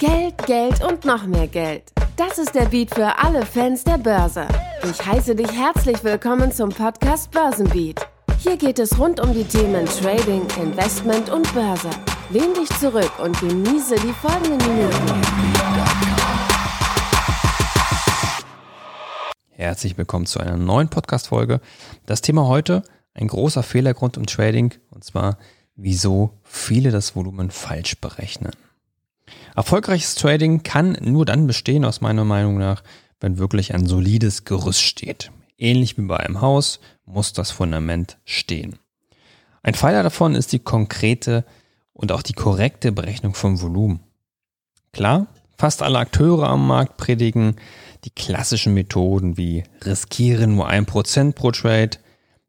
Geld, Geld und noch mehr Geld. Das ist der Beat für alle Fans der Börse. Ich heiße dich herzlich willkommen zum Podcast Börsenbeat. Hier geht es rund um die Themen Trading, Investment und Börse. Lehn dich zurück und genieße die folgenden Minuten. Herzlich willkommen zu einer neuen Podcast-Folge. Das Thema heute, ein großer Fehlergrund im Trading, und zwar, wieso viele das Volumen falsch berechnen. Erfolgreiches Trading kann nur dann bestehen, aus meiner Meinung nach, wenn wirklich ein solides Gerüst steht. Ähnlich wie bei einem Haus muss das Fundament stehen. Ein Pfeiler davon ist die konkrete und auch die korrekte Berechnung vom Volumen. Klar, fast alle Akteure am Markt predigen die klassischen Methoden wie riskieren nur ein Prozent pro Trade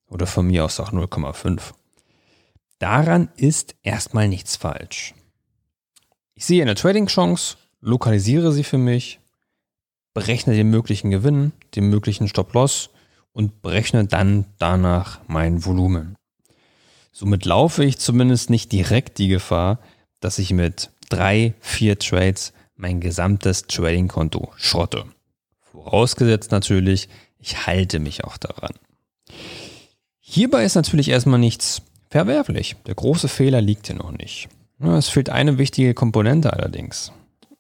oder von mir aus auch 0,5. Daran ist erstmal nichts falsch. Ich sehe eine Trading-Chance, lokalisiere sie für mich, berechne den möglichen Gewinn, den möglichen Stop-Loss und berechne dann danach mein Volumen. Somit laufe ich zumindest nicht direkt die Gefahr, dass ich mit drei, vier Trades mein gesamtes Trading-Konto schrotte. Vorausgesetzt natürlich, ich halte mich auch daran. Hierbei ist natürlich erstmal nichts verwerflich. Der große Fehler liegt hier noch nicht. Es fehlt eine wichtige Komponente allerdings.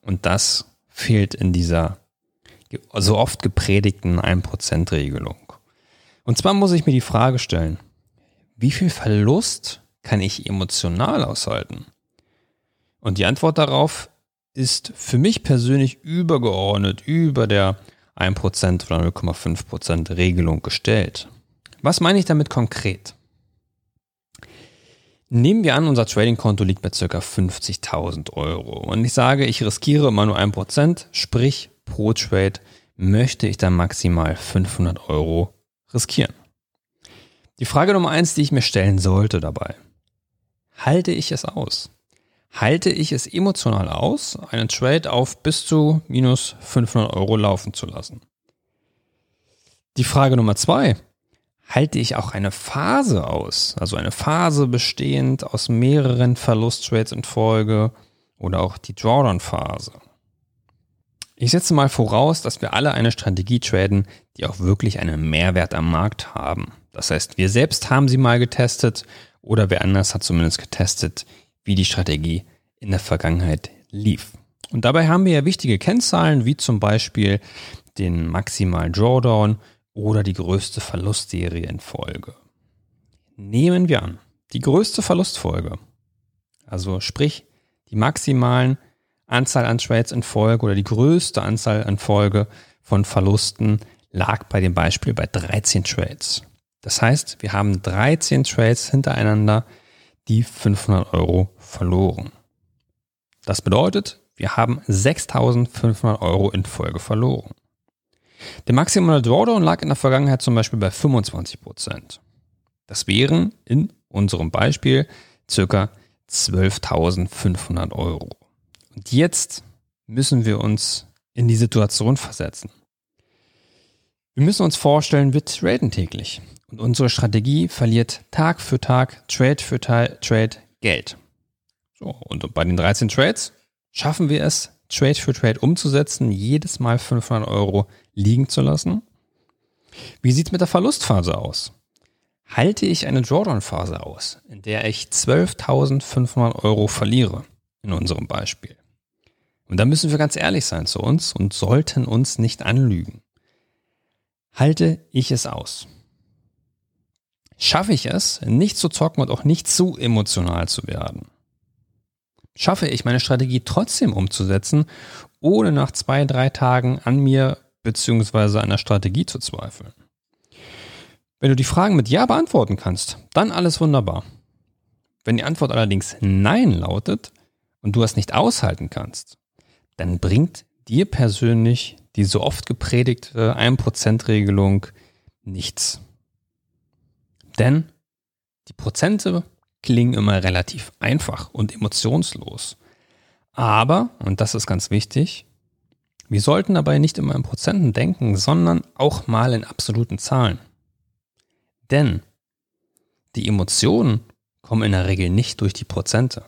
Und das fehlt in dieser so oft gepredigten 1%-Regelung. Und zwar muss ich mir die Frage stellen, wie viel Verlust kann ich emotional aushalten? Und die Antwort darauf ist für mich persönlich übergeordnet über der 1% oder 0,5% Regelung gestellt. Was meine ich damit konkret? Nehmen wir an, unser Trading-Konto liegt bei ca. 50.000 Euro und ich sage, ich riskiere immer nur 1%, sprich pro Trade möchte ich dann maximal 500 Euro riskieren. Die Frage Nummer eins, die ich mir stellen sollte dabei, halte ich es aus? Halte ich es emotional aus, einen Trade auf bis zu minus 500 Euro laufen zu lassen? Die Frage Nummer zwei, halte ich auch eine Phase aus, also eine Phase bestehend aus mehreren Verlusttrades in Folge oder auch die Drawdown-Phase. Ich setze mal voraus, dass wir alle eine Strategie traden, die auch wirklich einen Mehrwert am Markt haben. Das heißt, wir selbst haben sie mal getestet oder wer anders hat zumindest getestet, wie die Strategie in der Vergangenheit lief. Und dabei haben wir ja wichtige Kennzahlen, wie zum Beispiel den maximalen Drawdown oder die größte Verlustserie in Folge. Nehmen wir an, die größte Verlustfolge, also sprich die maximalen Anzahl an Trades in Folge oder die größte Anzahl an Folge von Verlusten lag bei dem Beispiel bei 13 Trades. Das heißt, wir haben 13 Trades hintereinander, die 500 Euro verloren. Das bedeutet, wir haben 6500 Euro in Folge verloren. Der maximale Drawdown lag in der Vergangenheit zum Beispiel bei 25 Prozent. Das wären in unserem Beispiel circa 12.500 Euro. Und jetzt müssen wir uns in die Situation versetzen. Wir müssen uns vorstellen, wir traden täglich. Und unsere Strategie verliert Tag für Tag, Trade für Trade Geld. So, und bei den 13 Trades schaffen wir es, Trade für Trade umzusetzen, jedes Mal 500 Euro liegen zu lassen? Wie sieht es mit der Verlustphase aus? Halte ich eine Drawdown-Phase aus, in der ich 12.500 Euro verliere, in unserem Beispiel? Und da müssen wir ganz ehrlich sein zu uns und sollten uns nicht anlügen. Halte ich es aus? Schaffe ich es, nicht zu zocken und auch nicht zu emotional zu werden? Schaffe ich meine Strategie trotzdem umzusetzen, ohne nach zwei, drei Tagen an mir bzw. an der Strategie zu zweifeln? Wenn du die Fragen mit Ja beantworten kannst, dann alles wunderbar. Wenn die Antwort allerdings Nein lautet und du es nicht aushalten kannst, dann bringt dir persönlich die so oft gepredigte 1%-Regelung nichts. Denn die Prozente klingen immer relativ einfach und emotionslos. Aber, und das ist ganz wichtig, wir sollten dabei nicht immer in Prozenten denken, sondern auch mal in absoluten Zahlen. Denn die Emotionen kommen in der Regel nicht durch die Prozente.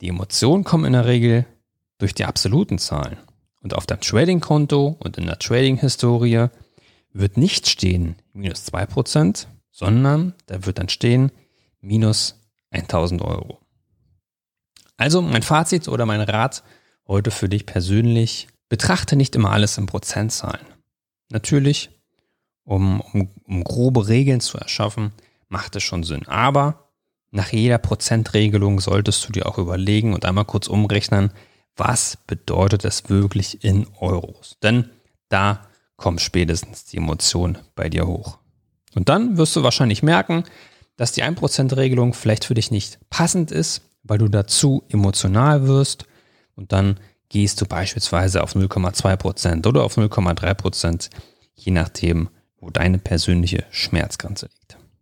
Die Emotionen kommen in der Regel durch die absoluten Zahlen. Und auf deinem Trading-Konto und in der Trading-Historie wird nicht stehen minus 2%, sondern da wird dann stehen minus 1000 Euro. Also mein Fazit oder mein Rat heute für dich persönlich, betrachte nicht immer alles in Prozentzahlen. Natürlich, um, um, um grobe Regeln zu erschaffen, macht es schon Sinn. Aber nach jeder Prozentregelung solltest du dir auch überlegen und einmal kurz umrechnen, was bedeutet es wirklich in Euros? Denn da kommt spätestens die Emotion bei dir hoch. Und dann wirst du wahrscheinlich merken, dass die 1%-Regelung vielleicht für dich nicht passend ist, weil du dazu emotional wirst und dann gehst du beispielsweise auf 0,2% oder auf 0,3%, je nachdem, wo deine persönliche Schmerzgrenze liegt.